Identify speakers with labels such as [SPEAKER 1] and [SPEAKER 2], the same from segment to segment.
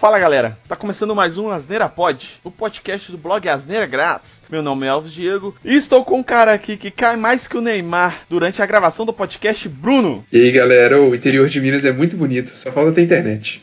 [SPEAKER 1] Fala galera, tá começando mais um Asneira Pod, o podcast do blog Asneira Grátis. Meu nome é Alves Diego e estou com um cara aqui que cai mais que o Neymar durante a gravação do podcast, Bruno.
[SPEAKER 2] E aí galera, o interior de Minas é muito bonito, só falta ter internet.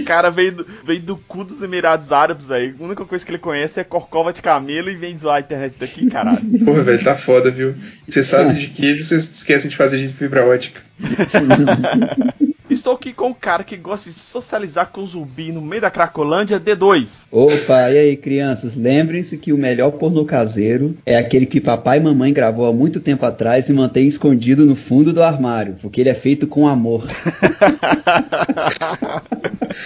[SPEAKER 1] o cara veio do, veio do cu dos Emirados Árabes aí, a única coisa que ele conhece é corcova de camelo e vem zoar a internet daqui, caralho.
[SPEAKER 2] Porra, velho, tá foda, viu? Vocês fazem de queijo, vocês esquecem de fazer de fibra ótica.
[SPEAKER 1] Estou aqui com um cara que gosta de socializar com o zumbi no meio da Cracolândia D2.
[SPEAKER 3] Opa, e aí, crianças? Lembrem-se que o melhor pornô caseiro é aquele que papai e mamãe gravou há muito tempo atrás e mantém escondido no fundo do armário, porque ele é feito com amor.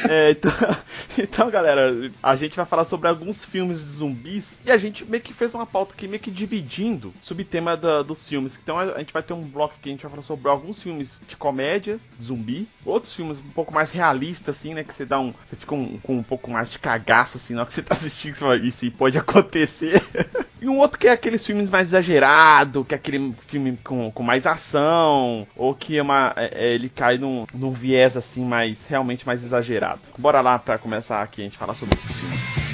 [SPEAKER 1] é, então, então, galera, a gente vai falar sobre alguns filmes de zumbis e a gente meio que fez uma pauta aqui, meio que dividindo o subtema da, dos filmes. Então a gente vai ter um bloco que a gente vai falar sobre alguns filmes de comédia, de zumbi, outros filmes um pouco mais realistas, assim, né? Que você dá um. Você fica um, com um pouco mais de cagaço, assim, na hora que você tá assistindo, você fala, isso pode acontecer. e um outro que é aqueles filmes mais exagerado, que é aquele filme com, com mais ação, ou que é uma, é, é ele cai num, num viés, assim, mais realmente mais exagerado. Bora lá para começar aqui a gente falar sobre esses filmes.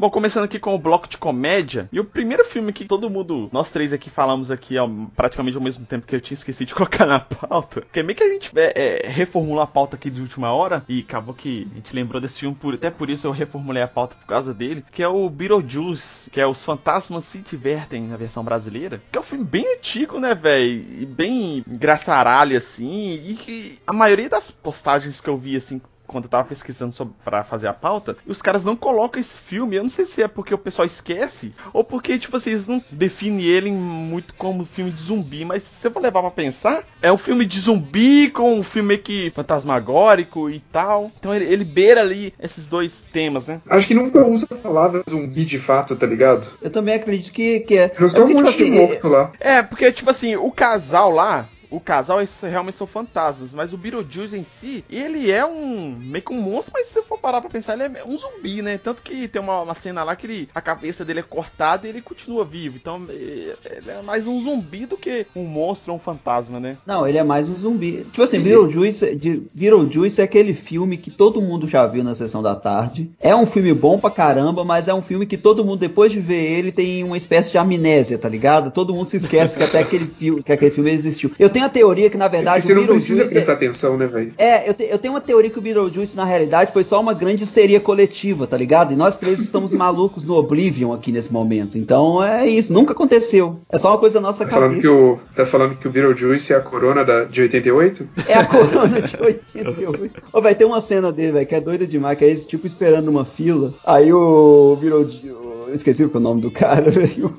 [SPEAKER 1] Bom, começando aqui com o bloco de comédia. E o primeiro filme que todo mundo, nós três aqui falamos aqui ao, praticamente ao mesmo tempo que eu tinha esquecido de colocar na pauta. Que é meio que a gente é, é, reformulou a pauta aqui de última hora. E acabou que a gente lembrou desse filme, por, até por isso eu reformulei a pauta por causa dele. Que é o Beetlejuice, que é Os Fantasmas Se Divertem na versão brasileira. Que é um filme bem antigo, né, velho? E bem engraçaralho, assim. E que a maioria das postagens que eu vi, assim, quando eu tava pesquisando sobre, pra fazer a pauta, e os caras não colocam esse filme. Eu não sei se é porque o pessoal esquece, ou porque, tipo assim, eles não definem ele muito como filme de zumbi, mas se eu for levar pra pensar, é um filme de zumbi com um filme que fantasmagórico e tal. Então ele, ele beira ali esses dois temas, né?
[SPEAKER 2] Acho que nunca usa a palavra zumbi de fato, tá ligado?
[SPEAKER 3] Eu também acredito que, que é.
[SPEAKER 2] Mas é porque, tipo assim, morto lá.
[SPEAKER 1] É, porque, tipo assim, o casal lá, o casal realmente são fantasmas, mas o Beetlejuice em si, ele é um meio que um monstro, mas se você for parar pra pensar, ele é um zumbi, né? Tanto que tem uma, uma cena lá que ele, a cabeça dele é cortada e ele continua vivo. Então ele é mais um zumbi do que um monstro ou um fantasma, né?
[SPEAKER 3] Não, ele é mais um zumbi. Tipo assim, Beetlejuice, Beetlejuice é aquele filme que todo mundo já viu na sessão da tarde. É um filme bom pra caramba, mas é um filme que todo mundo, depois de ver ele, tem uma espécie de amnésia, tá ligado? Todo mundo se esquece que até aquele filme, que aquele filme existiu. Eu tenho tenho a teoria que, na verdade,
[SPEAKER 2] você o não precisa prestar é... atenção, né, velho?
[SPEAKER 3] É, eu, te, eu tenho uma teoria que o Beetlejuice, na realidade, foi só uma grande histeria coletiva, tá ligado? E nós três estamos malucos no Oblivion aqui nesse momento. Então é isso, nunca aconteceu. É só uma coisa da nossa
[SPEAKER 2] tá
[SPEAKER 3] cabeça.
[SPEAKER 2] Falando que o, tá falando que o Beetlejuice é a corona da, de 88?
[SPEAKER 3] É a corona de 88. Ô, vai ter uma cena dele, velho, que é doida demais, que é esse tipo esperando uma fila. Aí o Beetlejuice. Eu esqueci o nome do cara, velho.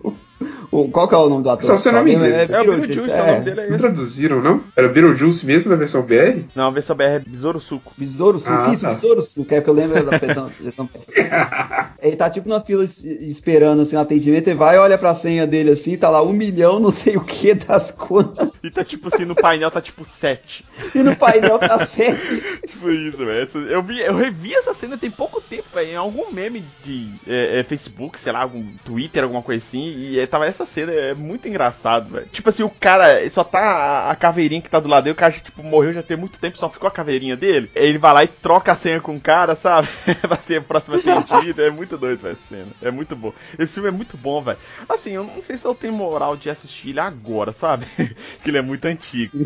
[SPEAKER 3] O, qual que é o nome do ator?
[SPEAKER 2] Só seu nome
[SPEAKER 1] inglês. É, é, o Beetlejuice, é. o nome dele é
[SPEAKER 2] Não traduziram, não? Era Beetlejuice mesmo na versão BR?
[SPEAKER 1] Não, a versão BR é Besouro Suco.
[SPEAKER 3] Besouro Suco, ah, isso, tá. Besouro Suco, é porque eu lembro da versão. ele tá tipo na fila esperando assim, um atendimento, e vai, olha pra senha dele assim, tá lá um milhão, não sei o que das contas.
[SPEAKER 1] E tá tipo assim, no painel tá tipo 7.
[SPEAKER 3] E no painel tá 7.
[SPEAKER 1] tipo isso, velho. Eu, vi, eu revi essa cena tem pouco tempo, velho, em algum meme de é, é, Facebook, sei lá, algum Twitter, alguma coisa assim, e é, tava essa cena é muito engraçado, velho. Tipo assim, o cara só tá a, a, caveirinha que tá do lado dele, o cara tipo, morreu já tem muito tempo, só ficou a caveirinha dele. Ele vai lá e troca a senha com o cara, sabe? vai ser a próxima atendida. é muito doido, velho, essa cena. É muito bom. Esse filme é muito bom, velho. Assim, eu não sei se eu tenho moral de assistir ele agora, sabe? que ele é muito antigo.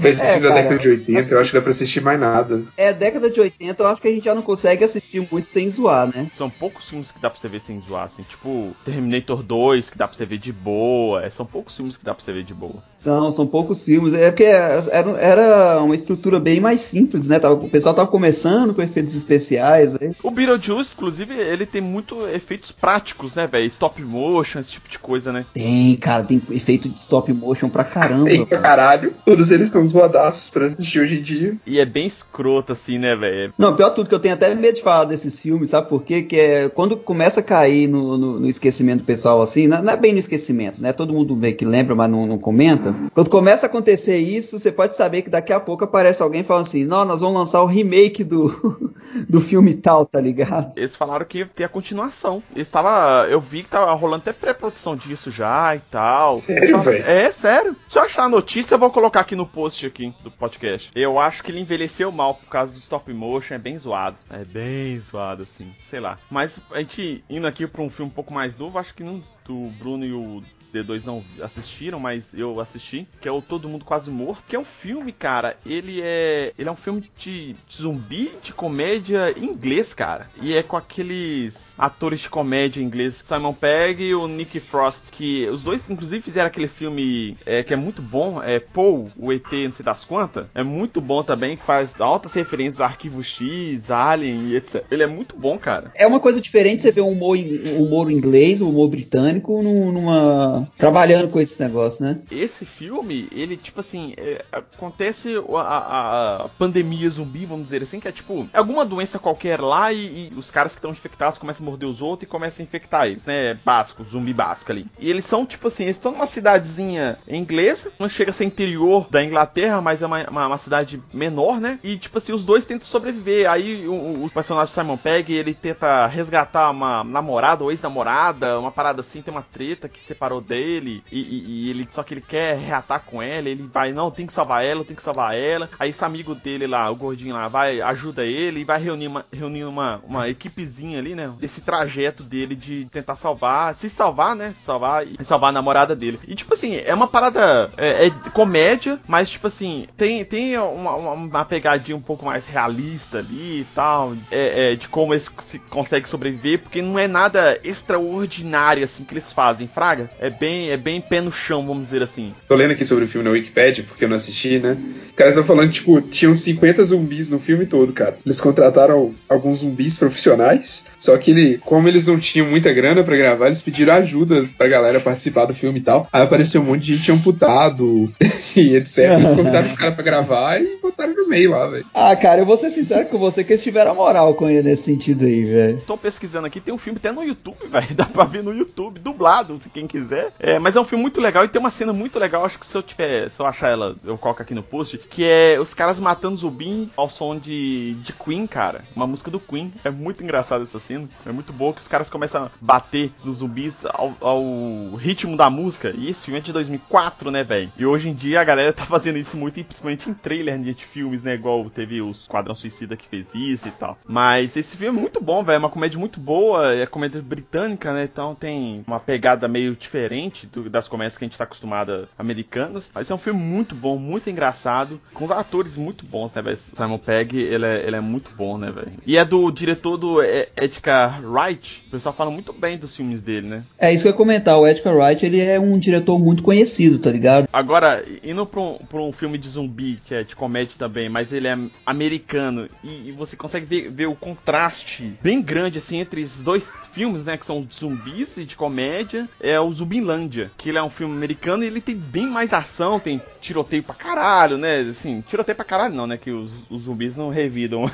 [SPEAKER 2] Fez é, da década de 80, assim, eu acho que dá pra assistir mais nada.
[SPEAKER 3] É, década de 80, eu acho que a gente já não consegue assistir muito sem zoar, né?
[SPEAKER 1] São poucos filmes que dá pra você ver sem zoar, assim. Tipo, Terminator 2, que dá pra você ver de boa. É, são poucos filmes que dá pra você ver de boa.
[SPEAKER 3] São, são poucos filmes. É porque era, era uma estrutura bem mais simples, né? o pessoal tava começando com efeitos especiais. Aí.
[SPEAKER 1] O Beetlejuice, inclusive, ele tem muito efeitos práticos, né, velho? Stop motion, esse tipo de coisa, né?
[SPEAKER 3] Tem, cara, tem efeito de stop motion pra caramba.
[SPEAKER 2] Tem pra caralho. Todos eles estão zoadaços pra assistir hoje em dia.
[SPEAKER 1] E é bem escroto, assim, né, velho?
[SPEAKER 3] Não, pior tudo que eu tenho até medo de falar desses filmes, sabe por quê? Que é quando começa a cair no, no, no esquecimento pessoal, assim, não, não, é bem no esquecimento, né? Todo mundo meio que lembra, mas não, não comenta. Quando começa a acontecer isso, você pode saber que daqui a pouco aparece alguém falando assim: não, nós vamos lançar o remake do, do filme tal, tá ligado?
[SPEAKER 1] Eles falaram que ia ter a continuação. Eles tava, eu vi que tava rolando até pré-produção disso já e tal.
[SPEAKER 2] Sério, velho?
[SPEAKER 1] É, sério. Se eu achar a notícia, eu vou colocar aqui no post aqui do podcast. Eu acho que ele envelheceu mal por causa do stop motion, é bem zoado. É bem zoado, assim, sei lá. Mas a gente indo aqui pra um filme um pouco mais novo, acho que não, o Bruno e o D2 não assistiram, mas eu assisti, que é o Todo Mundo Quase Morto, que é um filme, cara, ele é ele é um filme de, de zumbi, de comédia em inglês, cara. E é com aqueles atores de comédia inglês, Simon Pegg e o Nick Frost, que os dois inclusive fizeram aquele filme é, que é muito bom, é Paul, o ET, não sei das quantas. É muito bom também, que faz altas referências a Arquivo X, Alien e etc. Ele é muito bom, cara.
[SPEAKER 3] É uma coisa diferente você ver um humor, um humor inglês, um humor britânico numa trabalhando com esse negócio, né?
[SPEAKER 1] Esse filme, ele, tipo assim, é, acontece a, a, a, pandemia zumbi, vamos dizer assim, que é tipo, é alguma doença qualquer lá e, e os caras que estão infectados começam a morder os outros e começam a infectar eles, né? Básico, zumbi básico ali. E eles são, tipo assim, eles estão numa cidadezinha inglesa, não chega a ser interior da Inglaterra, mas é uma, uma, uma cidade menor, né? E, tipo assim, os dois tentam sobreviver. Aí o, o personagem Simon Pegg, ele tenta resgatar uma namorada ou ex-namorada, uma parada assim, tem uma treta que separou dele e, e, e, ele só que ele quer reatar com ela, ele vai, não, tem que salvar ela, tem que salvar ela. Aí esse amigo dele lá, o gordinho lá, vai, ajuda ele e vai reunir uma, reunir uma, uma equipezinha ali, né? Desse trajeto dele de tentar salvar, se salvar, né? Salvar e salvar a namorada dele. E tipo assim, é uma parada, é, é comédia, mas tipo assim, tem, tem uma, uma, uma, pegadinha um pouco mais realista ali e tal, é, é, de como eles se conseguem sobreviver, porque não é nada extraordinário assim que eles fazem, fraga. É bem, é bem pé no chão, vamos dizer assim.
[SPEAKER 2] Tô lendo aqui sobre o filme na Wikipedia, porque eu não assisti, né? Os caras estão falando, tipo, tinham 50 zumbis no filme todo, cara. Eles contrataram alguns zumbis profissionais, só que ele, como eles não tinham muita grana para gravar, eles pediram ajuda pra galera participar do filme e tal. Aí apareceu um monte de gente amputado e etc. Eles convidaram os caras pra gravar e no meio lá, velho.
[SPEAKER 3] Ah, cara, eu vou ser sincero com você que eles tiveram a moral com ele nesse sentido aí, velho.
[SPEAKER 1] Tô pesquisando aqui, tem um filme até no YouTube, velho. Dá pra ver no YouTube, dublado, se quem quiser. É, mas é um filme muito legal e tem uma cena muito legal, acho que se eu tiver, se eu achar ela, eu coloco aqui no post, que é os caras matando zumbis ao som de, de Queen, cara. Uma música do Queen. É muito engraçado essa cena. É muito boa que os caras começam a bater nos zumbis ao, ao ritmo da música. E esse filme é de 2004, né, velho? E hoje em dia a galera tá fazendo isso muito, principalmente em trailer de filmes, né? Igual teve o Esquadrão Suicida que fez isso e tal. Mas esse filme é muito bom, velho. É uma comédia muito boa. É comédia britânica, né? Então tem uma pegada meio diferente do, das comédias que a gente tá acostumada americanas. Mas é um filme muito bom, muito engraçado. Com os atores muito bons, né, velho? Simon Pegg, ele é, ele é muito bom, né, velho? E é do diretor do Edgar Wright. O pessoal fala muito bem dos filmes dele, né?
[SPEAKER 3] É isso que eu ia comentar. O Edgar Wright, ele é um diretor muito conhecido, tá ligado?
[SPEAKER 1] Agora, indo pra um, pra um filme de zumbi, que é de comédia também, mas ele é americano, e, e você consegue ver, ver, o contraste bem grande, assim, entre esses dois filmes, né, que são de zumbis e de comédia, é o Zumbilândia, que ele é um filme americano e ele tem bem mais ação, tem tiroteio pra caralho, né, assim, tiroteio pra caralho não, né, que os, os zumbis não revidam.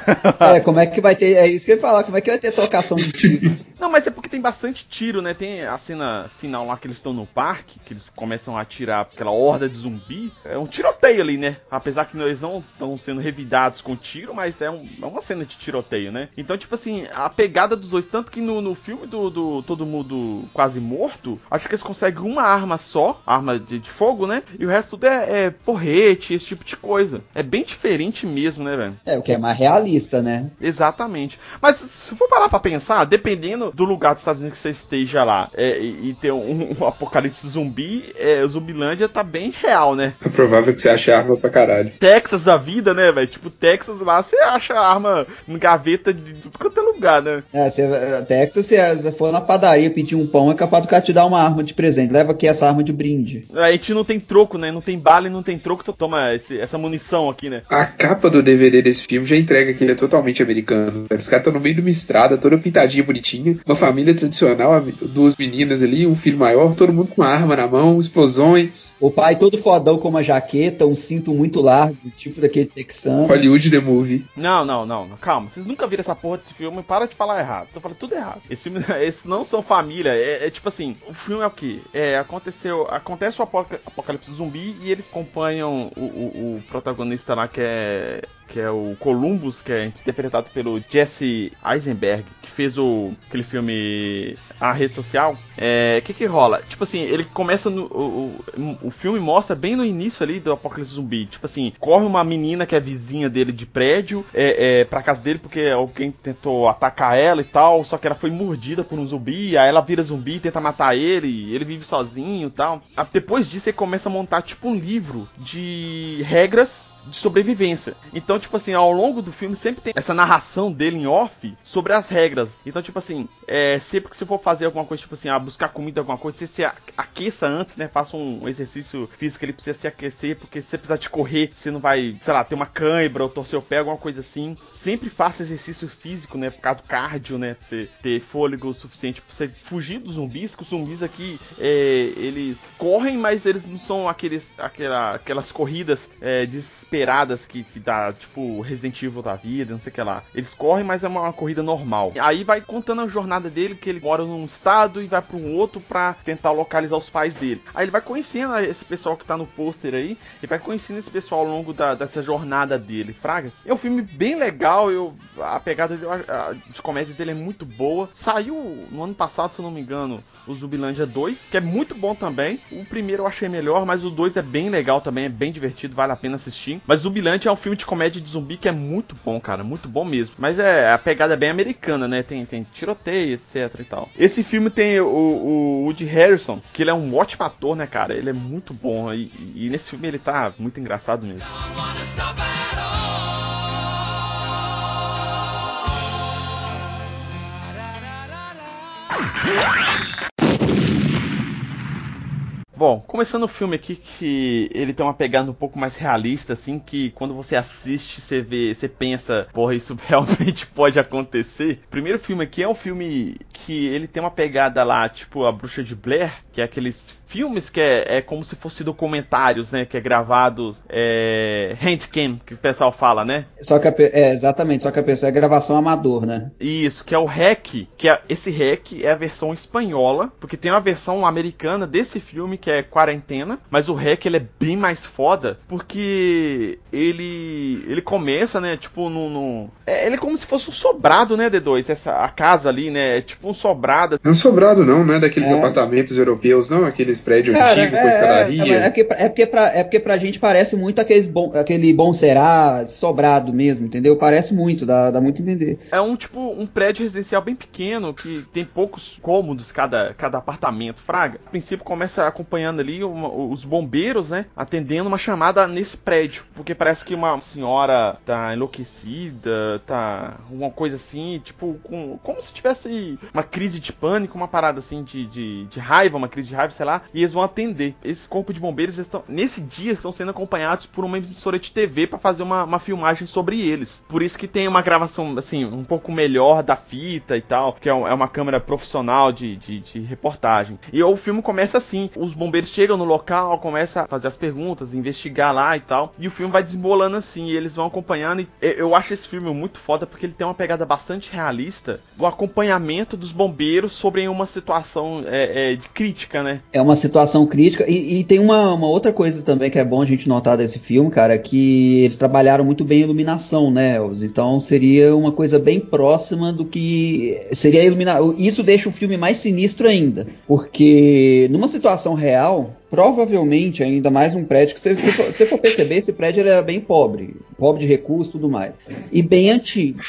[SPEAKER 3] é, como é que vai ter, é isso que eu ia falar, como é que vai ter trocação de tiro?
[SPEAKER 1] não, mas é porque tem bastante tiro, né, tem a cena final lá que eles estão no parque, que eles começam a atirar aquela horda de zumbi, é um tiroteio ali, né, apesar que eles não estão sendo revidados com tiro, mas é, um, é, uma cena de tiroteio, né? Então, tipo assim, a pegada dos dois, tanto que no, no filme do, do, Todo Mundo Quase Morto, acho que eles conseguem uma arma só, arma de, de fogo, né? E o resto tudo é, é, porrete, esse tipo de coisa. É bem diferente mesmo, né, velho?
[SPEAKER 3] É, o que é mais realista, né?
[SPEAKER 1] Exatamente. Mas se for parar pra pensar, dependendo do lugar dos Estados Unidos que você esteja lá é, e, e, ter um, um apocalipse zumbi, é, Zumbilândia tá bem real, né?
[SPEAKER 2] É provável que você ache arma pra caralho.
[SPEAKER 1] Texas da vida, né, velho? Tipo, Texas lá você acha arma em gaveta de tudo quanto é lugar, né?
[SPEAKER 3] É, você, Texas, se você for na padaria pedir um pão, é capaz do cara te dar uma arma de presente. Leva aqui essa arma de brinde.
[SPEAKER 1] A gente não tem troco, né? Não tem bala e não tem troco, tu toma esse, essa munição aqui, né?
[SPEAKER 2] A capa do DVD desse filme já entrega que ele é totalmente americano. Os caras estão no meio de uma estrada, toda pintadinha, bonitinha. Uma família tradicional, duas meninas ali, um filho maior, todo mundo com arma na mão, explosões.
[SPEAKER 3] O pai todo fodão com uma jaqueta, um cinto muito largo, tipo daquele texano.
[SPEAKER 2] Hollywood The Movie.
[SPEAKER 1] Não, não, não, calma. Vocês nunca viram essa porra desse filme, para de falar errado. Você fala tudo errado. Esse filme, esses não são família. É, é, tipo assim, o filme é o que? É, aconteceu. Acontece o apocalipse zumbi e eles acompanham o, o, o protagonista lá que é que é o Columbus, que é interpretado pelo Jesse Eisenberg, que fez o aquele filme A Rede Social. O é, que que rola? Tipo assim, ele começa no. O, o, filme mostra bem no início ali do Apocalipse Zumbi. Tipo assim, corre uma menina que é vizinha dele de prédio é, é, pra casa dele porque alguém tentou atacar ela e tal. Só que ela foi mordida por um zumbi. Aí ela vira zumbi, tenta matar ele. Ele vive sozinho e tal. Depois disso, ele começa a montar tipo um livro de regras de sobrevivência. Então, tipo assim, ao longo do filme sempre tem essa narração dele em off sobre as regras. Então, tipo assim, é, sempre que você for fazer alguma coisa, tipo assim, ah, buscar comida, alguma coisa, você se aqueça antes, né? Faça um exercício físico, ele precisa se aquecer, porque se você precisar de correr, você não vai, sei lá, ter uma cãibra ou torcer o pé, alguma coisa assim. Sempre faça exercício físico, né? Por causa do cardio, né? Pra você ter fôlego suficiente pra você fugir dos zumbis, que os zumbis aqui, é, eles correm, mas eles não são aqueles, aquela, aquelas corridas é, desesperadas que, que dá, tipo, Resident Evil da vida, não sei o que lá. Eles correm, mas é uma, uma corrida normal. Aí vai contando a jornada jornada dele, que ele mora num estado e vai para um outro para tentar localizar os pais dele. Aí ele vai conhecendo esse pessoal que tá no pôster aí, e vai conhecendo esse pessoal ao longo da, dessa jornada dele, fraga. É um filme bem legal, eu a pegada de, a, de comédia dele é muito boa. Saiu no ano passado, se eu não me engano, o Zubilândia 2, que é muito bom também. O primeiro eu achei melhor, mas o 2 é bem legal também, é bem divertido, vale a pena assistir. Mas Zubilândia é um filme de comédia de zumbi que é muito bom, cara, muito bom mesmo. Mas é a pegada é bem americana, né? Tem, tem tiroteio, etc e tal. Esse filme tem o, o Woody Harrison, que ele é um ótimo ator, né, cara? Ele é muito bom e, e nesse filme ele tá muito engraçado mesmo. Bom, começando o filme aqui que ele tem uma pegada um pouco mais realista, assim, que quando você assiste, você vê, você pensa, porra, isso realmente pode acontecer. O primeiro filme aqui é um filme que ele tem uma pegada lá, tipo a Bruxa de Blair, que é aqueles filmes que é, é como se fosse documentários, né? Que é gravado é, handcam, que o pessoal fala, né?
[SPEAKER 3] Só que a, é, exatamente, só que a pessoa é gravação amador, né?
[SPEAKER 1] Isso, que é o REC, que é, esse REC é a versão espanhola, porque tem uma versão americana desse filme que é Quarentena, mas o REC ele é bem mais foda, porque ele ele começa, né, tipo no, no é, ele é como se fosse um sobrado, né, D2, essa a casa ali, né, é tipo um sobrado.
[SPEAKER 2] Não é um sobrado não, né, daqueles é. apartamentos europeus, não, aqueles prédios antigos com é, escadaria.
[SPEAKER 3] É, é, porque, é, porque pra, é porque pra gente parece muito aqueles bom, aquele bom será sobrado mesmo, entendeu? Parece muito, dá, dá muito a entender.
[SPEAKER 1] É um tipo um prédio residencial bem pequeno, que tem poucos cômodos cada, cada apartamento, fraga. A princípio começa acompanhando ali uma, os bombeiros, né, atendendo uma chamada nesse prédio, porque parece que uma senhora tá enlouquecida, tá uma coisa assim, tipo, com, como se tivesse uma crise de pânico, uma parada assim de, de, de raiva, uma crise de raiva, sei lá, e eles vão atender. Esse corpo de bombeiros estão, nesse dia, estão sendo acompanhados por uma emissora de TV para fazer uma, uma filmagem sobre eles. Por isso que tem uma gravação, assim, um pouco melhor da fita e tal, que é, é uma câmera profissional de, de, de reportagem. E o filme começa assim: os bombeiros chegam no local, começam a fazer as perguntas, investigar lá e tal, e o filme vai desembolando assim, e eles vão acompanhando. E eu acho esse filme muito foda porque ele tem uma pegada bastante realista do acompanhamento dos bombeiros sobre uma situação é, é, crítica, né?
[SPEAKER 3] É uma situação crítica. E, e tem uma, uma, outra coisa também que é bom a gente notar desse filme, cara, que eles trabalharam muito bem a iluminação, né, Elvis? Então seria uma coisa bem próxima do que seria a iluminação. Isso deixa o filme mais sinistro ainda. Porque numa situação real, real provavelmente, ainda mais um prédio que se você for perceber, esse prédio era bem pobre, pobre de recursos e tudo mais. E bem antigo.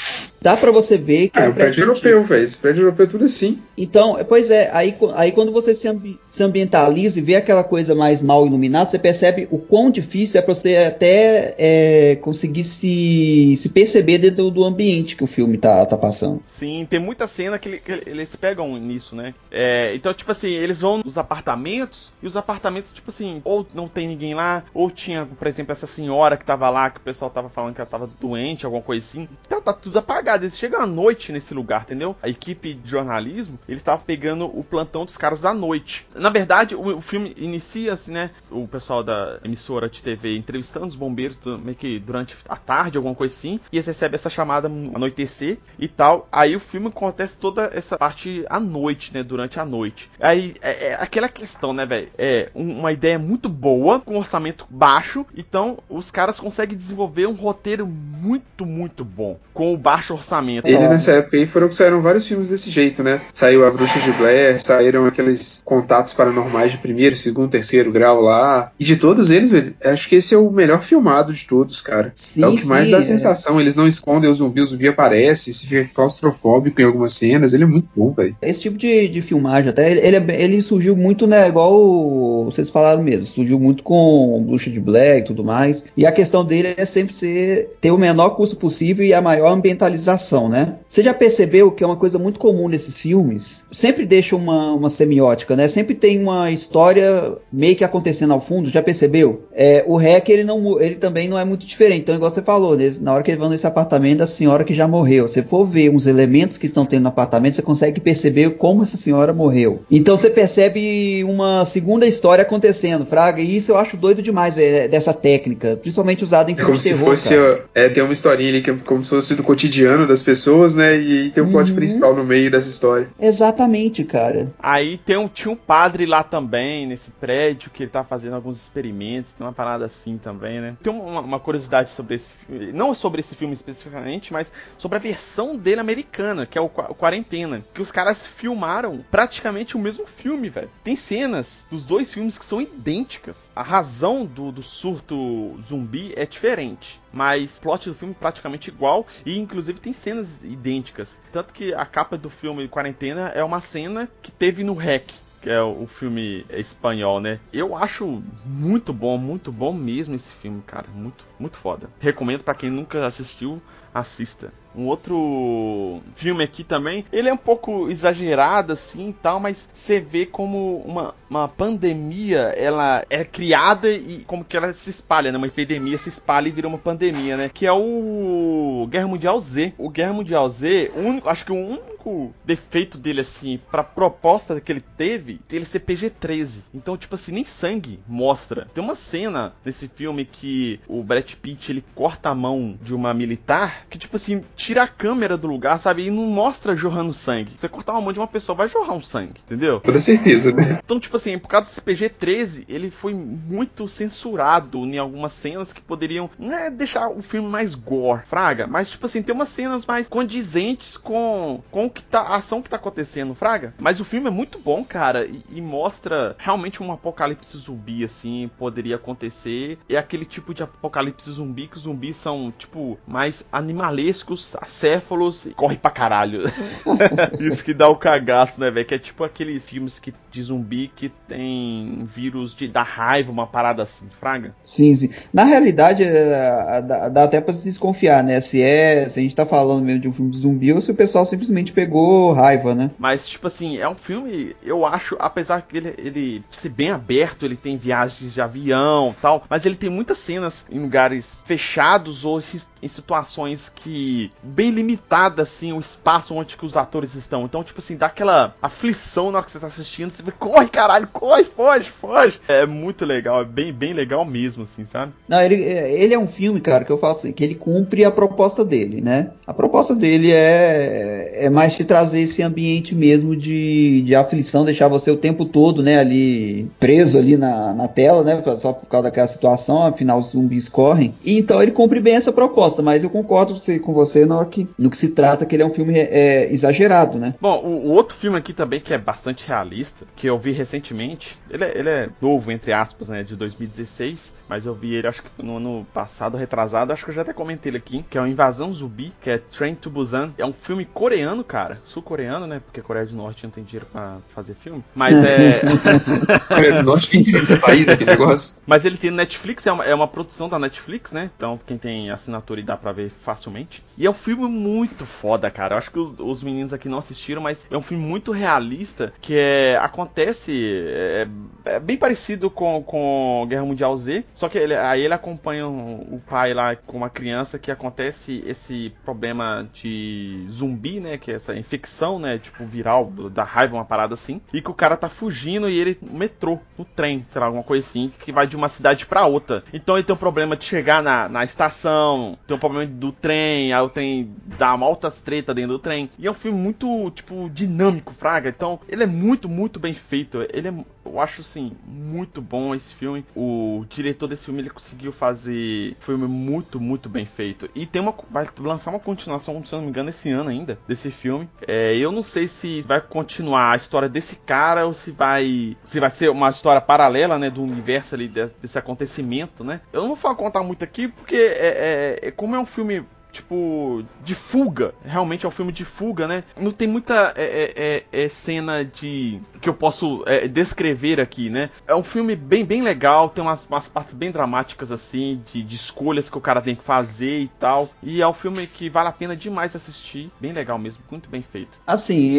[SPEAKER 3] Dá para você ver que.
[SPEAKER 2] É, é um prédio, europeu, velho. Esse prédio europeu é tudo assim.
[SPEAKER 3] Então, pois é, aí, aí quando você se, ambi se ambientaliza e vê aquela coisa mais mal iluminada, você percebe o quão difícil é pra você até é, conseguir se, se perceber dentro do ambiente que o filme tá, tá passando.
[SPEAKER 1] Sim, tem muita cena que, ele, que eles pegam nisso, né? É, então, tipo assim, eles vão nos apartamentos e os apartamentos, tipo assim, ou não tem ninguém lá, ou tinha, por exemplo, essa senhora que tava lá, que o pessoal tava falando que ela tava doente, alguma coisa assim. Então tá tudo apagado eles chegam à noite nesse lugar, entendeu? A equipe de jornalismo, eles estavam pegando o plantão dos caras da noite. Na verdade, o, o filme inicia assim, né? O pessoal da emissora de TV entrevistando os bombeiros meio que durante a tarde, alguma coisa assim, e eles recebem essa chamada anoitecer e tal. Aí o filme acontece toda essa parte à noite, né? Durante a noite. Aí é, é aquela questão, né, velho? É um, uma ideia muito boa, com um orçamento baixo. Então, os caras conseguem desenvolver um roteiro muito, muito bom, com o baixo orçamento.
[SPEAKER 2] Ele nessa época aí foram que saíram vários filmes desse jeito, né? Saiu A Bruxa de Blair, saíram aqueles contatos paranormais de primeiro, segundo, terceiro grau lá. E de todos eles, velho, acho que esse é o melhor filmado de todos, cara. Sim, é o que sim, mais dá é. sensação. Eles não escondem o zumbi, o zumbi aparece, se fica claustrofóbico em algumas cenas. Ele é muito bom, velho.
[SPEAKER 3] Esse tipo de, de filmagem, até, ele, ele, ele surgiu muito, né? Igual vocês falaram mesmo. Surgiu muito com Bruxa de Black e tudo mais. E a questão dele é sempre ser, ter o menor custo possível e a maior ambientalização, né? Você já percebeu que é uma coisa muito comum nesses filmes? Sempre deixa uma, uma semiótica, né? Sempre tem uma história meio que acontecendo ao fundo, já percebeu? É, o REC, ele, não, ele também não é muito diferente. Então, igual você falou, nesse, na hora que eles vão nesse apartamento da senhora que já morreu, você for ver uns elementos que estão tendo no apartamento, você consegue perceber como essa senhora morreu. Então, você percebe uma segunda história acontecendo, Fraga, e isso eu acho doido demais é, dessa técnica, principalmente usada em é filmes de terror.
[SPEAKER 2] Fosse, é, tem uma historinha ali que é como se fosse do cotidiano das pessoas, né? E, tem o um plot uhum. principal no meio dessa história.
[SPEAKER 3] Exatamente, cara.
[SPEAKER 1] Aí tem um, tinha um padre lá também, nesse prédio, que ele tá fazendo alguns experimentos, tem uma parada assim também, né? Tem uma, uma curiosidade sobre esse filme, não sobre esse filme especificamente, mas sobre a versão dele americana, que é o, o Quarentena, que os caras filmaram praticamente o mesmo filme, velho. Tem cenas dos dois filmes que são idênticas. A razão do, do surto zumbi é diferente mas o plot do filme é praticamente igual e inclusive tem cenas idênticas. Tanto que a capa do filme Quarentena é uma cena que teve no REC, que é o filme espanhol, né? Eu acho muito bom, muito bom mesmo esse filme, cara, muito, muito foda. Recomendo para quem nunca assistiu, assista. Um outro filme aqui também, ele é um pouco exagerado assim e tal, mas você vê como uma, uma pandemia, ela é criada e como que ela se espalha, né? Uma epidemia se espalha e vira uma pandemia, né? Que é o Guerra Mundial Z. O Guerra Mundial Z, único, acho que o único defeito dele assim, pra proposta que ele teve, ele ser PG-13. Então, tipo assim, nem sangue mostra. Tem uma cena nesse filme que o Brad Pitt, ele corta a mão de uma militar, que tipo assim, tira a câmera do lugar, sabe? E não mostra jorrando sangue. Você cortar uma mão de uma pessoa, vai jorrar um sangue, entendeu?
[SPEAKER 2] Com certeza, né?
[SPEAKER 1] Então, tipo assim, por causa desse PG-13, ele foi muito censurado em algumas cenas que poderiam não é deixar o filme mais gore, fraga, mas tipo assim, tem umas cenas mais condizentes com, com o que tá, a ação que tá acontecendo, fraga. Mas o filme é muito bom, cara, e, e mostra realmente um apocalipse zumbi, assim, poderia acontecer. É aquele tipo de apocalipse zumbi que os zumbis são, tipo, mais animalescos, acéfalos e corre pra caralho. Isso que dá o cagaço, né, velho? Que é tipo aqueles filmes que, de zumbi que tem vírus de dar raiva, uma parada assim, fraga?
[SPEAKER 3] Sim, sim. Na realidade, é, dá até pra se desconfiar, né? Se é. Se a gente tá falando mesmo de um filme de zumbi ou se o pessoal simplesmente pegou raiva, né?
[SPEAKER 1] Mas, tipo assim, é um filme, eu acho, apesar que ele, ele ser bem aberto, ele tem viagens de avião tal, mas ele tem muitas cenas em lugares fechados ou em situações que bem limitada, assim, o espaço onde que os atores estão. Então, tipo assim, dá aquela aflição na hora que você tá assistindo. Você vê, corre, caralho, corre, foge, foge. É muito legal, é bem, bem legal mesmo, assim, sabe?
[SPEAKER 3] Não, ele, ele é um filme, cara, que eu falo assim, que ele cumpre a proposta dele, né? A proposta dele é, é mais te trazer esse ambiente mesmo de, de aflição, deixar você o tempo todo, né, ali preso ali na, na tela, né? Só por causa daquela situação, afinal os zumbis correm. E, então ele cumpre bem essa proposta, mas eu concordo com você na que, no que se trata que ele é um filme é, exagerado, né?
[SPEAKER 1] Bom, o, o, outro filme aqui também que é bastante realista, que eu vi recentemente, ele é, ele é novo, entre aspas, né, de 2016, mas eu vi ele acho que no ano passado, retrasado, acho que eu já até comentei ele aqui, que é o Invasão Zumbi, que é Train to Busan. É um filme coreano, cara, sul-coreano, né, porque Coreia do Norte não tem dinheiro pra fazer filme, mas é...
[SPEAKER 2] Coreia do Norte tem esse país, aquele negócio.
[SPEAKER 1] Mas ele tem Netflix, é uma, é uma produção da Netflix, né, então quem tem assinatura e dá pra ver facilmente. E é um filme muito foda, cara. Eu acho que os meninos aqui não assistiram, mas é um filme muito realista que é, acontece. É, é bem parecido com, com Guerra Mundial Z. Só que ele, aí ele acompanha o pai lá com uma criança que acontece esse problema de zumbi, né? Que é essa infecção, né? Tipo, viral, da raiva, uma parada assim. E que o cara tá fugindo e ele no metrô, no trem, sei lá, alguma coisa assim, que vai de uma cidade para outra. Então ele tem um problema de chegar na, na estação, tem um problema do trem, aí o trem dá uma alta treta dentro do trem. E é um filme muito, tipo, dinâmico, fraga. Então, ele é muito, muito bem feito. Ele é Eu acho, assim, muito bom esse filme. O diretor desse filme, ele conseguiu fazer um filme muito, muito bem feito. E tem uma... Vai lançar uma continuação, se eu não me engano, esse ano ainda, desse filme. É, eu não sei se vai continuar a história desse cara ou se vai... Se vai ser uma história paralela, né, do universo ali, desse acontecimento, né. Eu não vou contar muito aqui, porque é, é, é como é um filme tipo, de fuga. Realmente é um filme de fuga, né? Não tem muita é, é, é, é cena de. que eu posso é, descrever aqui, né? É um filme bem, bem legal, tem umas, umas partes bem dramáticas, assim, de, de, escolhas que o cara tem que fazer e tal. E é um filme que vale a pena demais assistir. Bem legal mesmo, muito bem feito.
[SPEAKER 3] Assim,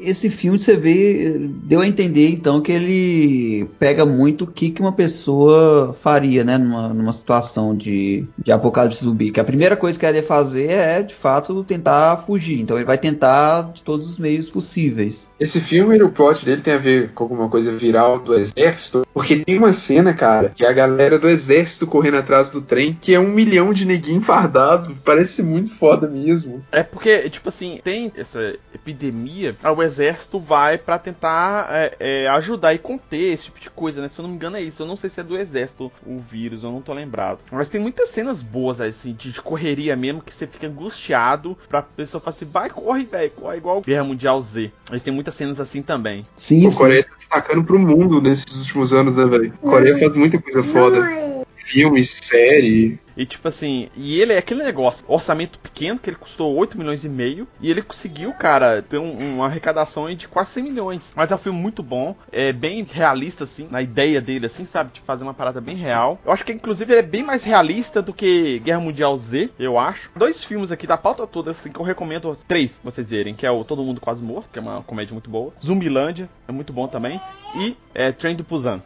[SPEAKER 3] esse filme você vê, deu a entender então que ele pega muito o que, que uma pessoa faria, né? Numa, numa situação de, de apocalipse zumbi. Que a primeira coisa que ela fazer é, de fato, tentar fugir. Então ele vai tentar de todos os meios possíveis.
[SPEAKER 2] Esse filme, o plot dele tem a ver com alguma coisa viral do exército, porque tem uma cena, cara, que é a galera do exército correndo atrás do trem, que é um milhão de neguinho fardado. Parece muito foda mesmo.
[SPEAKER 1] É porque, tipo assim, tem essa epidemia, o exército vai para tentar é, é, ajudar e conter esse tipo de coisa, né? Se eu não me engano é isso. Eu não sei se é do exército o vírus, eu não tô lembrado. Mas tem muitas cenas boas, assim, de, de correria mesmo que você fica angustiado pra pessoa falar assim, vai, corre, velho, corre igual Guerra Mundial Z. E tem muitas cenas assim também.
[SPEAKER 2] Sim, o Coreia tá destacando pro mundo nesses últimos anos, né, velho? Coreia faz muita coisa foda. Filme, série.
[SPEAKER 1] E tipo assim, e ele é aquele negócio, orçamento pequeno, que ele custou 8 milhões e meio, e ele conseguiu, cara, ter um, uma arrecadação de quase 100 milhões. Mas é um filme muito bom, é bem realista, assim, na ideia dele, assim, sabe? De fazer uma parada bem real. Eu acho que, inclusive, ele é bem mais realista do que Guerra Mundial Z, eu acho. Dois filmes aqui da pauta toda, assim, que eu recomendo, três, vocês verem, que é o Todo Mundo Quase Morto, que é uma comédia muito boa. Zumbilândia, é muito bom também. E é, Trem do Busan.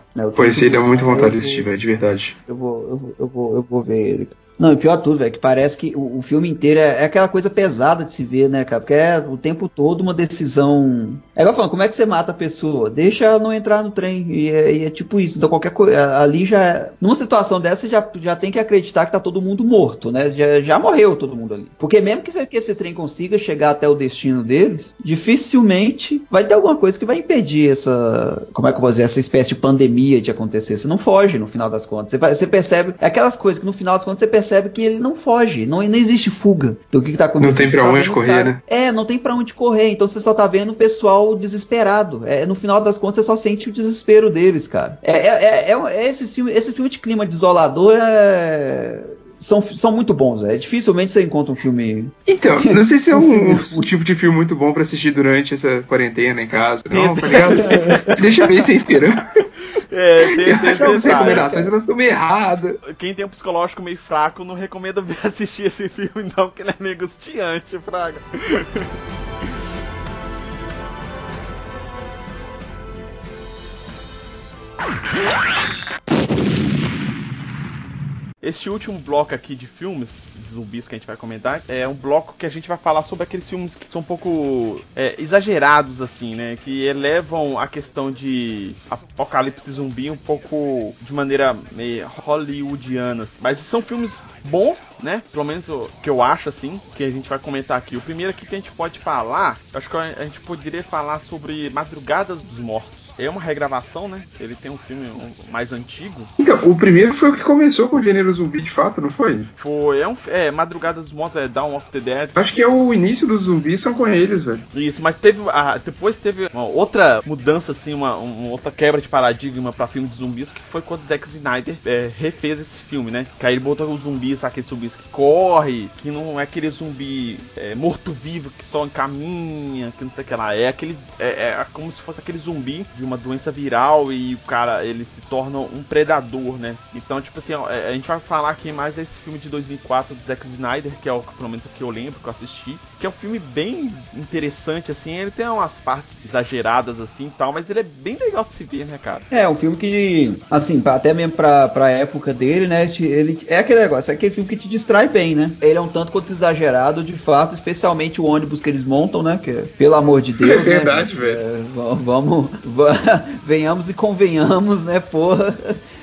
[SPEAKER 2] Esse ele é muito vontade de assistir, velho, de verdade.
[SPEAKER 3] Eu vou, eu, vou, eu, vou, eu vou ver. Não, e pior tudo, velho, que parece que o, o filme inteiro é, é, aquela coisa pesada de se ver, né, cara? Porque é o tempo todo uma decisão. É igual falando, como é que você mata a pessoa? Deixa ela não entrar no trem. E é, e é tipo isso. Então, qualquer coisa. Ali já. Numa situação dessa, já, já tem que acreditar que tá todo mundo morto, né? Já, já morreu todo mundo ali. Porque mesmo que, que esse trem consiga chegar até o destino deles, dificilmente vai ter alguma coisa que vai impedir essa. Como é que eu vou dizer? Essa espécie de pandemia de acontecer. Você não foge no final das contas. Você, você percebe. É aquelas coisas que no final das contas você percebe percebe que ele não foge, não, não existe fuga do que, está acontecendo.
[SPEAKER 2] Não tem pra tá onde correr, né?
[SPEAKER 3] É, não tem pra onde correr, então você só tá vendo o pessoal desesperado. É, no final das contas, você só sente o desespero deles, cara. É, é, é, é esse, filme, esse filme de clima desolador é são, são muito bons, é. Dificilmente você encontra um filme.
[SPEAKER 2] Então, não sei se é um, um tipo de filme muito bom para assistir durante essa quarentena em casa. Não, tá ligado? Deixa bem sem esperança.
[SPEAKER 1] É, tem, tem as
[SPEAKER 2] recomendações elas estão meio erradas.
[SPEAKER 1] Quem tem um psicológico meio fraco, não recomendo assistir esse filme, não, porque ele é meio angustiante, Fraga. Esse último bloco aqui de filmes de zumbis que a gente vai comentar é um bloco que a gente vai falar sobre aqueles filmes que são um pouco é, exagerados, assim, né? Que elevam a questão de apocalipse zumbi um pouco de maneira meio hollywoodiana. Assim. Mas são filmes bons, né? Pelo menos o que eu acho, assim, que a gente vai comentar aqui. O primeiro aqui que a gente pode falar, acho que a gente poderia falar sobre Madrugadas dos Mortos. É uma regravação, né? Ele tem um filme mais antigo.
[SPEAKER 2] O primeiro foi o que começou com o gênero zumbi de fato, não foi?
[SPEAKER 1] Foi, é, um, é Madrugada dos Mortos, é Dawn of the Dead.
[SPEAKER 2] Acho que é o início dos zumbis são com eles, velho.
[SPEAKER 1] Isso, mas teve. Ah, depois teve uma outra mudança, assim, uma, uma, outra quebra de paradigma pra filme de zumbis, que foi quando Zack Snyder é, refez esse filme, né? Que aí ele botou os zumbis, aqueles zumbis que corre, que não é aquele zumbi é, morto-vivo que só encaminha, que não sei o que lá. É aquele. É, é como se fosse aquele zumbi de uma doença viral e o cara ele se torna um predador, né? Então, tipo assim, é, a gente vai falar aqui mais desse filme de 2004 do Zack Snyder, que é o pelo menos que eu lembro, que eu assisti, que é um filme bem interessante, assim. Ele tem umas partes exageradas, assim e tal, mas ele é bem legal de se ver, né, cara?
[SPEAKER 3] É, um filme que, assim, até mesmo pra, pra época dele, né? Ele é aquele negócio, é aquele filme que te distrai bem, né? Ele é um tanto quanto exagerado, de fato, especialmente o ônibus que eles montam, né? Que, pelo amor de Deus. É
[SPEAKER 2] verdade,
[SPEAKER 3] né?
[SPEAKER 2] velho.
[SPEAKER 3] É, vamos. vamos venhamos e convenhamos, né, porra.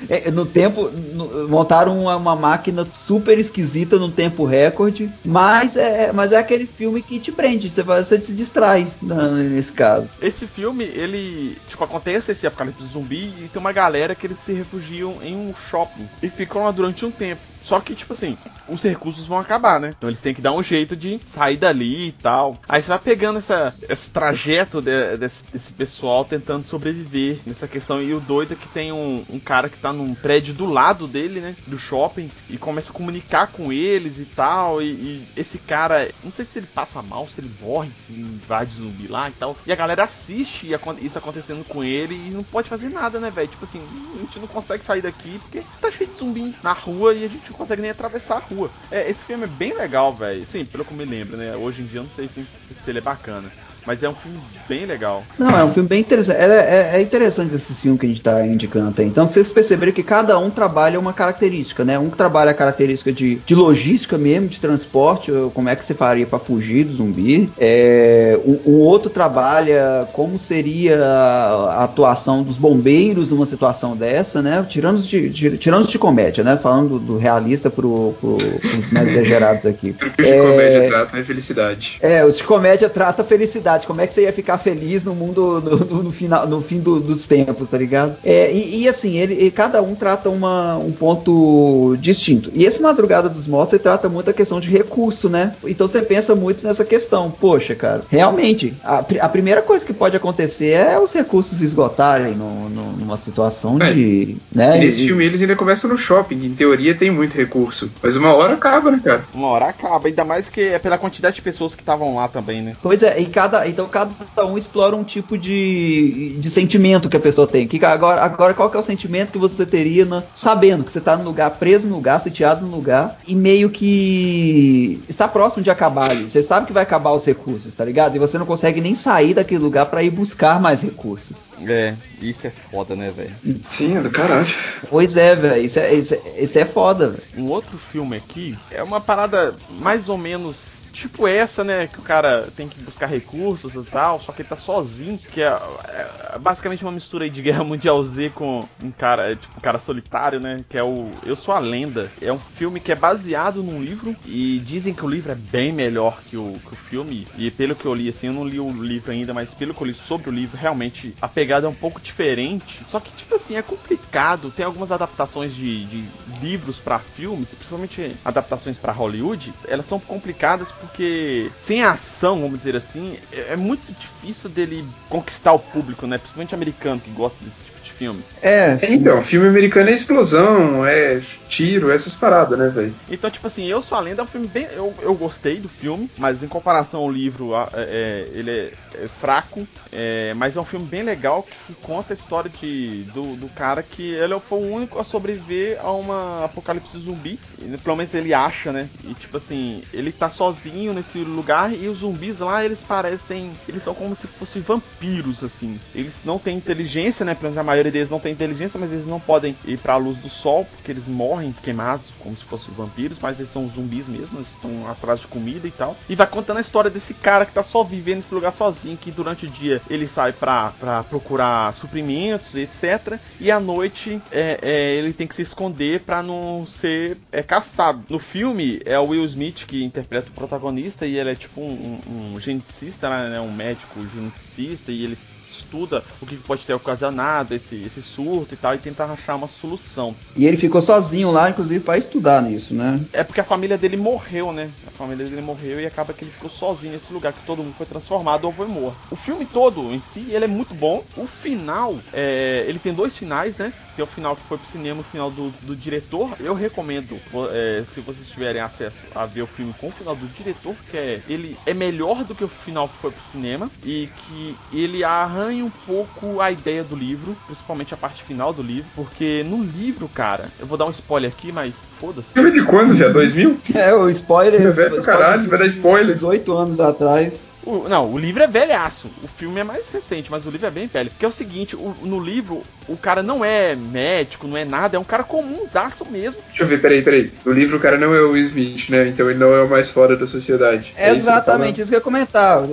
[SPEAKER 3] É, no tempo, no, montaram uma, uma, máquina super esquisita no tempo recorde, mas é, mas é aquele filme que te prende, você, você se distrai né, nesse caso.
[SPEAKER 1] Esse filme, ele, tipo, acontece esse apocalipse zumbi e tem uma galera que eles se refugiam em um shopping e ficam lá durante um tempo. Só que, tipo assim, os recursos vão acabar, né? Então eles têm que dar um jeito de sair dali e tal. Aí você vai pegando essa, esse trajeto de, desse, desse, pessoal tentando sobreviver nessa questão. E o doido é que tem um, um, cara que tá num prédio do lado dele, né? Do shopping. E começa a comunicar com eles e tal. E, e esse cara, não sei se ele passa mal, se ele morre, se ele invade zumbi lá e tal. E a galera assiste isso acontecendo com ele e não pode fazer nada, né, velho? Tipo assim, a gente não consegue sair daqui porque tá cheio de zumbi na rua e a gente consegue nem atravessar a rua. É, esse filme é bem legal, velho. Sim, pelo que me lembro, né? Hoje em dia eu não sei se, se ele é bacana. Mas é um filme bem legal.
[SPEAKER 3] Não, é um filme bem interessante. É, é, é interessante esse filme que a gente está indicando até. Então, vocês perceberam que cada um trabalha uma característica, né? Um trabalha a característica de, de logística mesmo, de transporte, como é que você faria para fugir do zumbi. É, o, o, outro trabalha como seria a atuação dos bombeiros numa situação dessa, né? Tirando de, de, tirando de comédia, né? Falando do, do realista pro, pro, pros mais exagerados aqui.
[SPEAKER 2] O de é, comédia trata a felicidade.
[SPEAKER 3] É, o de comédia trata a felicidade verdade, como é que você ia ficar feliz no mundo no, no, no final, no fim do, dos tempos, tá ligado? É, e, e, assim, ele, e cada um trata uma, um ponto distinto. E esse Madrugada dos Mortos ele trata muito a questão de recurso, né? Então você pensa muito nessa questão. Poxa, cara, realmente, a, a primeira coisa que pode acontecer é os recursos esgotarem no, no, numa situação é, de. Né?
[SPEAKER 2] Nesse filme eles ainda começam no shopping, em teoria tem muito recurso. Mas uma hora acaba, né, cara?
[SPEAKER 1] Uma hora acaba, ainda mais que é pela quantidade de pessoas que estavam lá também, né?
[SPEAKER 3] Pois é, e cada, então cada um explora um tipo de, de sentimento que a pessoa tem. Que agora, agora qual que é o sentimento que você teria na, sabendo que você está no lugar, preso no lugar, sitiado no lugar, e meio que está próximo de acabar ali. Você sabe que vai acabar os recursos, tá ligado? E você não consegue nem sair daquele lugar para ir buscar mais recursos.
[SPEAKER 1] É, isso é foda, né, velho?
[SPEAKER 2] Sim, é do caralho.
[SPEAKER 3] Pois é, velho. Isso é, isso, é, isso é foda, velho.
[SPEAKER 1] Um outro filme aqui é uma parada mais ou menos tipo essa, né? Que o cara tem que buscar recursos e tal, só que ele tá sozinho, que é, é basicamente uma mistura de Guerra Mundial Z com um cara, é, tipo, um cara solitário, né? Que é o Eu Sou a Lenda. É um filme que é baseado num livro e dizem que o livro é bem melhor que o, que o filme. E pelo que eu li, assim, eu não li o livro ainda, mas pelo que eu li sobre o livro, realmente a pegada é um pouco diferente. Só que, tipo assim, é complicado. Tem algumas adaptações de, de livros para filmes, principalmente adaptações para Hollywood, elas são complicadas porque sem ação, vamos dizer assim, é, é muito difícil dele conquistar o público, né? Principalmente americano que gosta desse tipo filme.
[SPEAKER 2] É, então, filme americano é explosão, é tiro, essas paradas, né, velho?
[SPEAKER 1] Então, tipo assim, Eu Sou a Lenda é um filme bem. Eu, eu gostei do filme, mas em comparação ao livro, é, é, ele é, é fraco. É, mas é um filme bem legal que conta a história de, do, do cara que ele foi o único a sobreviver a uma apocalipse zumbi. E, pelo menos ele acha, né? E tipo assim, ele tá sozinho nesse lugar e os zumbis lá, eles parecem. Eles são como se fossem vampiros, assim. Eles não têm inteligência, né? Pelo menos a maioria deles não tem inteligência, mas eles não podem ir pra luz do sol porque eles morrem queimados como se fossem vampiros, mas eles são zumbis mesmo, eles estão atrás de comida e tal. E vai contando a história desse cara que tá só vivendo nesse lugar sozinho, que durante o dia ele sai pra procurar suprimentos, etc. E à noite é, é, ele tem que se esconder para não ser é, caçado. No filme é o Will Smith que interpreta o protagonista e ele é tipo um, um, um geneticista, né, um médico geneticista e ele estuda o que pode ter ocasionado esse, esse surto e tal, e tenta achar uma solução.
[SPEAKER 3] E ele ficou sozinho lá, inclusive, para estudar nisso, né?
[SPEAKER 1] É porque a família dele morreu, né? A família dele morreu e acaba que ele ficou sozinho nesse lugar, que todo mundo foi transformado ou foi morto. O filme todo, em si, ele é muito bom. O final, é, ele tem dois finais, né? Tem o final que foi pro cinema, o final do, do diretor. Eu recomendo, é, se vocês tiverem acesso a ver o filme com o final do diretor, que é ele é melhor do que o final que foi pro cinema e que ele arranca arranha um pouco a ideia do livro, principalmente a parte final do livro, porque no livro, cara, eu vou dar um spoiler aqui, mas foda-se.
[SPEAKER 2] Filme de quando já? 2000?
[SPEAKER 3] É, o spoiler.
[SPEAKER 2] É velho caralho, vai dar spoiler.
[SPEAKER 3] 18 anos atrás.
[SPEAKER 1] O, não, o livro é velhaço. O filme é mais recente, mas o livro é bem velho. Porque é o seguinte, o, no livro, o cara não é médico, não é nada, é um cara comumzaço mesmo.
[SPEAKER 2] Deixa eu ver, peraí, peraí. No livro o cara não é o Will Smith, né? Então ele não é o mais fora da sociedade.
[SPEAKER 3] É Exatamente, isso que eu ia comentar.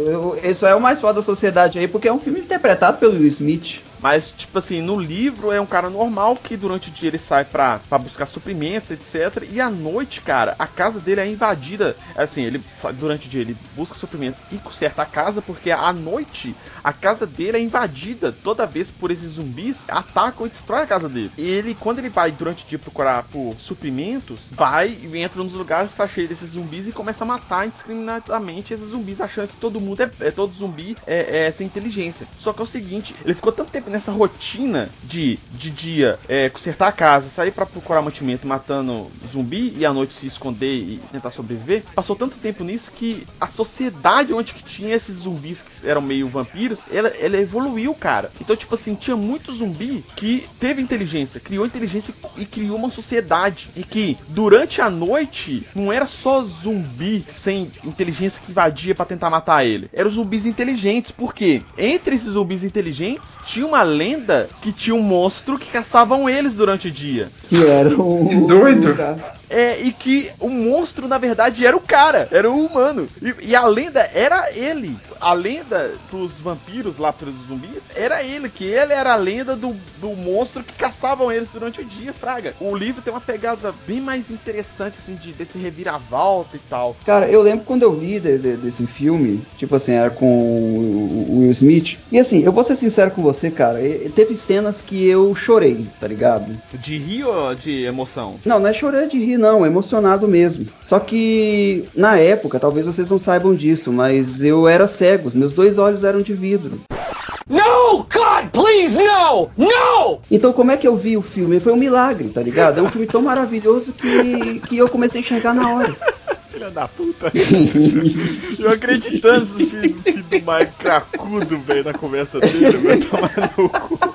[SPEAKER 3] Ele só é o mais fora da sociedade aí, porque é um filme interpretado pelo Will Smith.
[SPEAKER 1] Mas, tipo assim, no livro é um cara normal que durante o dia ele sai pra, pra buscar suprimentos, etc. E à noite, cara, a casa dele é invadida. Assim, ele durante o dia ele busca suprimentos e conserta a casa, porque à noite a casa dele é invadida toda vez por esses zumbis, atacam e destrói a casa dele. Ele, quando ele vai durante o dia procurar por suprimentos, vai e entra nos lugares que tá cheio desses zumbis e começa a matar indiscriminadamente esses zumbis, achando que todo mundo é, é todo zumbi é, é sem inteligência. Só que é o seguinte, ele ficou tanto tempo nessa rotina de, de dia é, consertar a casa, sair para procurar mantimento matando zumbi e à noite se esconder e tentar sobreviver, passou tanto tempo nisso que a sociedade onde que tinha esses zumbis que eram meio vampiros, ela, ela evoluiu, cara. Então, tipo assim, tinha muito zumbi que teve inteligência, criou inteligência e criou uma sociedade. E que durante a noite não era só zumbi sem inteligência que invadia para tentar matar ele. Eram zumbis inteligentes, porque entre esses zumbis inteligentes tinha uma lenda que tinha um monstro que caçavam eles durante o dia.
[SPEAKER 3] Que era um.
[SPEAKER 2] Doido.
[SPEAKER 1] É, e que o monstro, na verdade, era o cara, era o humano. E, e, a lenda era ele. A lenda pros vampiros lá, pros zumbis, era ele, que ele era a lenda do, do monstro que caçavam eles durante o dia, Fraga. O livro tem uma pegada bem mais interessante, assim, de, desse reviravolta e tal.
[SPEAKER 3] Cara, eu lembro quando eu vi de, de, desse filme, tipo assim, era com o Will Smith. E assim, eu vou ser sincero com você, cara, teve cenas que eu chorei, tá ligado?
[SPEAKER 1] De rir ou de emoção?
[SPEAKER 3] Não, não é chorar de rir não, emocionado mesmo. Só que na época, talvez vocês não saibam disso, mas eu era cego, meus dois olhos eram de vidro. No, God, please, no! No! Então como é que eu vi o filme? Foi um milagre, tá ligado? É um filme tão maravilhoso que, que eu comecei a enxergar na hora.
[SPEAKER 1] Filha da puta. eu acreditando nesse filho, filho do Mike cracudo, velho, na conversa dele, vai tomar no cu.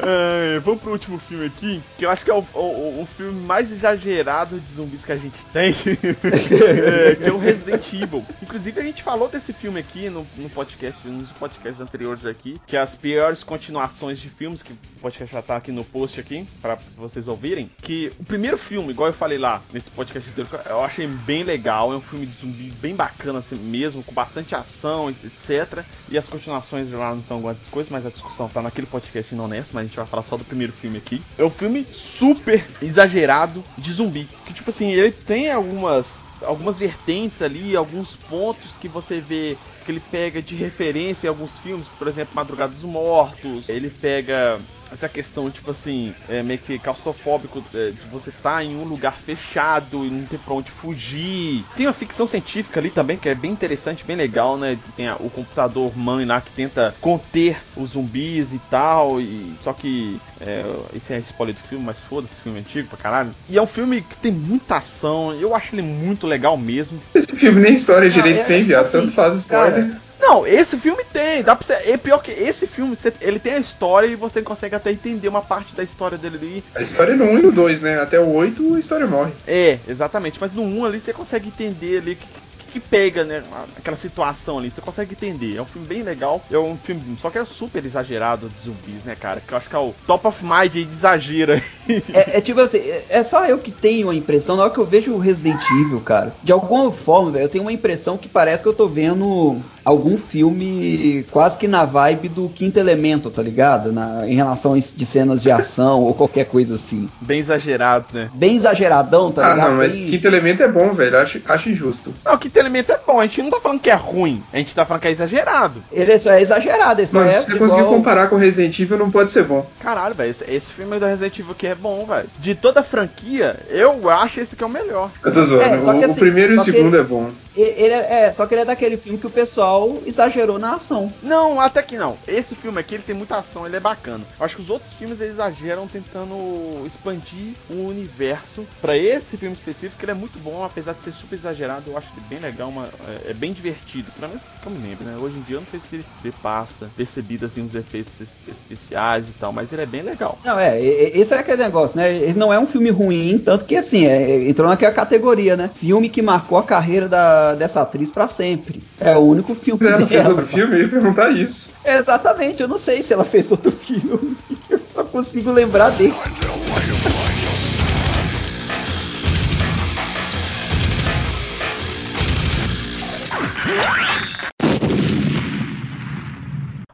[SPEAKER 1] É, vamos pro último filme aqui, que eu acho que é o, o, o filme mais exagerado de zumbis que a gente tem, é, que é o Resident Evil. Inclusive, a gente falou desse filme aqui no, no podcast, nos podcasts anteriores aqui, que é as piores continuações de filmes, que o podcast já tá aqui no post aqui, para vocês ouvirem, que o primeiro filme, igual eu falei lá nesse podcast anterior, eu achei bem legal, é um filme de zumbi bem bacana assim mesmo, com bastante ação, etc. E as continuações lá não são grandes coisas, mas a discussão tá naquele podcast não nessa, mas gente vai falar só do primeiro filme aqui. É um filme super exagerado de zumbi. Que, tipo assim, ele tem algumas algumas vertentes ali, alguns pontos que você vê que ele pega de referência em alguns filmes, por exemplo, Madrugada dos Mortos, ele pega essa questão, tipo assim, é meio que claustrofóbico é, de você estar tá em um lugar fechado e não ter pra onde fugir. Tem uma ficção científica ali também, que é bem interessante, bem legal, né? Tem a, o computador mãe lá que tenta conter os zumbis e tal, e só que é, esse é spoiler do filme, mas foda-se, filme antigo pra caralho. E é um filme que tem muita ação, eu acho ele muito legal mesmo.
[SPEAKER 2] Esse filme nem história direito ah, é, tem, viado, assim, tanto faz spoiler.
[SPEAKER 1] Cara, não, esse filme tem. Dá pra ser. É pior que esse filme, você, ele tem a história e você consegue até entender uma parte da história dele ali.
[SPEAKER 2] A história no 1 e no 2, né? Até o 8 a história morre.
[SPEAKER 1] É, exatamente. Mas no 1 ali você consegue entender ali que que pega, né? Aquela situação ali, você consegue entender. É um filme bem legal. É um filme, só que é super exagerado de zumbis, né, cara? Que eu acho que é o top of mind aí de exagero.
[SPEAKER 3] é, é, tipo assim, é só eu que tenho a impressão, na hora que eu vejo o Resident Evil, cara, de alguma forma, velho, eu tenho uma impressão que parece que eu tô vendo algum filme quase que na vibe do quinto elemento, tá ligado? Na, em relação a de cenas de ação ou qualquer coisa assim.
[SPEAKER 1] Bem exagerados, né?
[SPEAKER 3] Bem exageradão, tá
[SPEAKER 2] ah,
[SPEAKER 3] ligado?
[SPEAKER 2] Ah, não, mas
[SPEAKER 3] Bem...
[SPEAKER 2] quinto elemento é bom, velho. Acho, acho injusto.
[SPEAKER 1] Não, o quinto elemento é bom. A gente não tá falando que é ruim. A gente tá falando que é exagerado.
[SPEAKER 3] Ele só é exagerado. Ele só
[SPEAKER 2] Mas
[SPEAKER 3] é
[SPEAKER 2] se você conseguir comparar com Resident Evil, não pode ser bom.
[SPEAKER 1] Caralho, velho. Esse, esse, filme do Resident Evil aqui é bom, velho. De toda a franquia, eu acho esse que é o melhor.
[SPEAKER 2] Eu tô zoando. É, o, assim, o, primeiro e o segundo
[SPEAKER 3] ele,
[SPEAKER 2] é bom.
[SPEAKER 3] Ele é, é, só que ele é daquele filme que o pessoal exagerou na ação.
[SPEAKER 1] Não, até que não. Esse filme aqui, ele tem muita ação, ele é bacana. Eu acho que os outros filmes eles exageram tentando expandir o universo. para esse filme específico, ele é muito bom, apesar de ser super exagerado, eu acho que é bem legal, uma, é, é bem divertido. Pelo menos que eu me lembro, né? Hoje em dia eu não sei se ele passa percebido assim os efeitos especiais e tal, mas ele é bem legal.
[SPEAKER 3] Não, é, esse é aquele negócio, né? Ele não é um filme ruim, tanto que assim, é, entrou naquela categoria, né? Filme que marcou a carreira da, dessa atriz para sempre. É o único filme
[SPEAKER 2] ela dela. Fez outro filme, eu ia perguntar isso.
[SPEAKER 3] Exatamente, eu não sei se ela fez outro filme. Eu só consigo lembrar dele.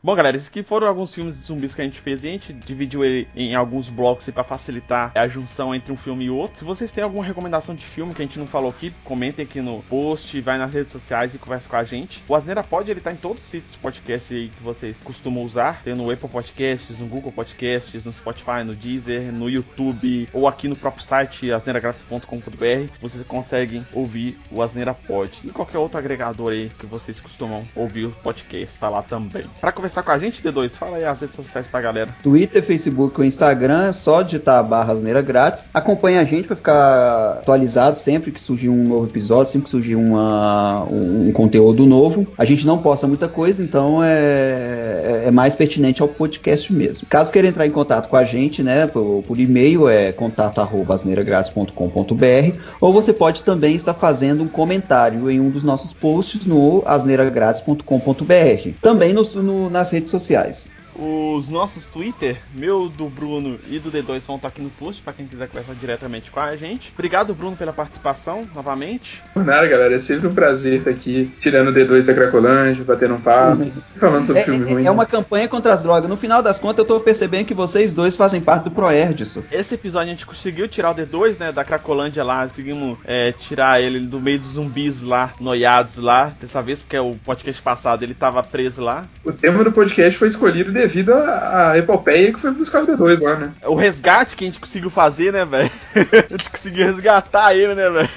[SPEAKER 1] Bom, galera, esses aqui foram alguns filmes de zumbis que a gente fez e a gente dividiu ele em alguns blocos para facilitar a junção entre um filme e outro. Se vocês têm alguma recomendação de filme que a gente não falou aqui, comentem aqui no post, vai nas redes sociais e conversa com a gente. O Asneira Pod, ele tá em todos os sítios de podcast aí que vocês costumam usar. Tem no Apple Podcasts, no Google Podcasts, no Spotify, no Deezer, no YouTube ou aqui no próprio site asneiragratis.com.br. Vocês conseguem ouvir o Asneira Pod e qualquer outro agregador aí que vocês costumam ouvir o podcast, tá lá também. Para conversar com a gente, D2, fala aí as redes sociais pra galera.
[SPEAKER 3] Twitter, Facebook ou Instagram, é só digitar barra Asneira Grátis. Acompanhe a gente para ficar atualizado sempre que surgir um novo episódio, sempre que surgir uma, um, um conteúdo novo. A gente não posta muita coisa, então é, é mais pertinente ao podcast mesmo. Caso queira entrar em contato com a gente, né, por, por e-mail é contato@asneiragratis.com.br ou você pode também estar fazendo um comentário em um dos nossos posts no asneiragratis.com.br. Também no, no, nas redes sociais.
[SPEAKER 1] Os nossos Twitter, meu, do Bruno e do D2 vão estar aqui no post para quem quiser conversar diretamente com a gente. Obrigado, Bruno, pela participação novamente.
[SPEAKER 2] Por nada, galera. É sempre um prazer estar aqui tirando o D2 da Cracolândia, batendo um papo, falando sobre
[SPEAKER 3] É,
[SPEAKER 2] filme
[SPEAKER 3] é-
[SPEAKER 2] ruim.
[SPEAKER 3] é uma campanha contra as drogas. No final das contas, eu tô percebendo que vocês dois fazem parte do Proerdson.
[SPEAKER 1] Esse episódio a gente conseguiu tirar o D2, né, da Cracolândia lá, conseguimos é, tirar ele do meio dos zumbis lá, noiados lá, dessa vez porque o podcast passado ele tava preso lá.
[SPEAKER 2] O tema do podcast foi escolhido devido à, à epopeia que foi buscar o D2 lá, né?
[SPEAKER 1] O resgate que a gente conseguiu fazer, né, velho? a gente conseguiu resgatar ele, né, velho?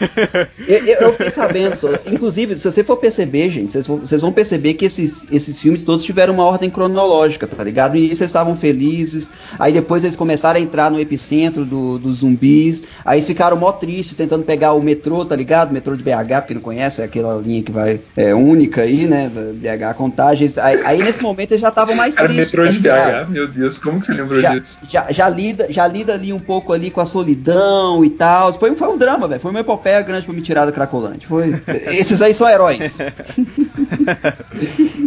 [SPEAKER 3] Eu, eu- eu fiquei sabendo, só- inclusive, se você for perceber, gente, vocês vão, vocês vão perceber que esses, esses filmes todos tiveram uma ordem cronológica, tá ligado? E eles estavam felizes, aí depois eles começaram a entrar no epicentro do- dos zumbis, aí eles ficaram mó tristes tentando pegar o metrô, tá ligado? O metrô de BH, porque não conhece, é aquela linha que vai, é única aí, né? BH Contagens. Aí, aí nesse momento eles já estavam mais tristes.
[SPEAKER 2] Metrô de? BH, meu Deus, como que você lembrou
[SPEAKER 3] já,
[SPEAKER 2] disso?
[SPEAKER 3] já, já lida, já lida ali um pouco ali com a solidão e tal. Foi, foi um drama, velho. Foi uma epopeia grande pra me tirar da Cracolândia. Foi. Esses aí são heróis.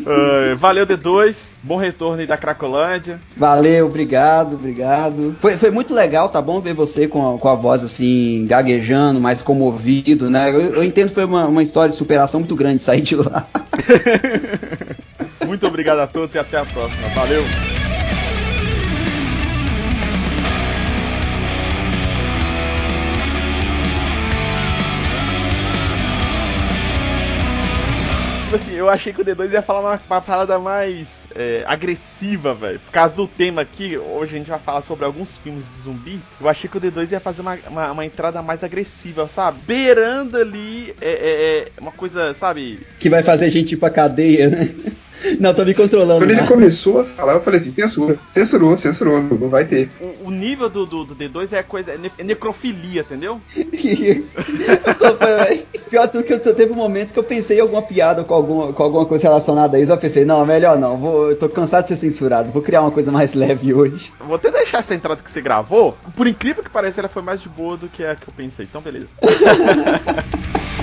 [SPEAKER 1] Ah, valeu, D2. Bom retorno aí da Cracolândia.
[SPEAKER 3] Valeu, obrigado, obrigado. Foi, foi muito legal, tá bom ver você com a, com a voz assim, gaguejando, mais comovido, né? Eu, eu entendo que foi uma, uma história de superação muito grande sair de lá.
[SPEAKER 1] Muito obrigado a todos e até a próxima. Valeu! Tipo assim, eu achei que o D2 ia falar uma, uma parada mais é, agressiva, velho. Por causa do tema aqui, hoje a gente vai falar sobre alguns filmes de zumbi. Eu achei que o D2 ia fazer uma, uma, uma entrada mais agressiva, sabe? Beirando ali é, é, é, uma coisa, sabe?
[SPEAKER 3] Que vai fazer a gente ir pra cadeia, né? Não, tô me controlando.
[SPEAKER 2] Quando ele
[SPEAKER 3] né?
[SPEAKER 2] começou a falar, eu falei assim, censura. Censurou, censurou, não vai ter.
[SPEAKER 1] O, o nível do, do, do D2 é coisa. É, ne- é necrofilia, entendeu?
[SPEAKER 3] Isso. Tô- é, Pior do que eu tô- teve um momento que eu pensei em alguma piada com alguma, com alguma coisa relacionada a isso. Eu pensei, não, melhor não. Vou, eu tô cansado de ser censurado. Vou criar uma coisa mais leve hoje.
[SPEAKER 1] Vou até deixar essa entrada que você gravou. Por incrível que pareça, ela foi mais de boa do que a que eu pensei. Então, beleza.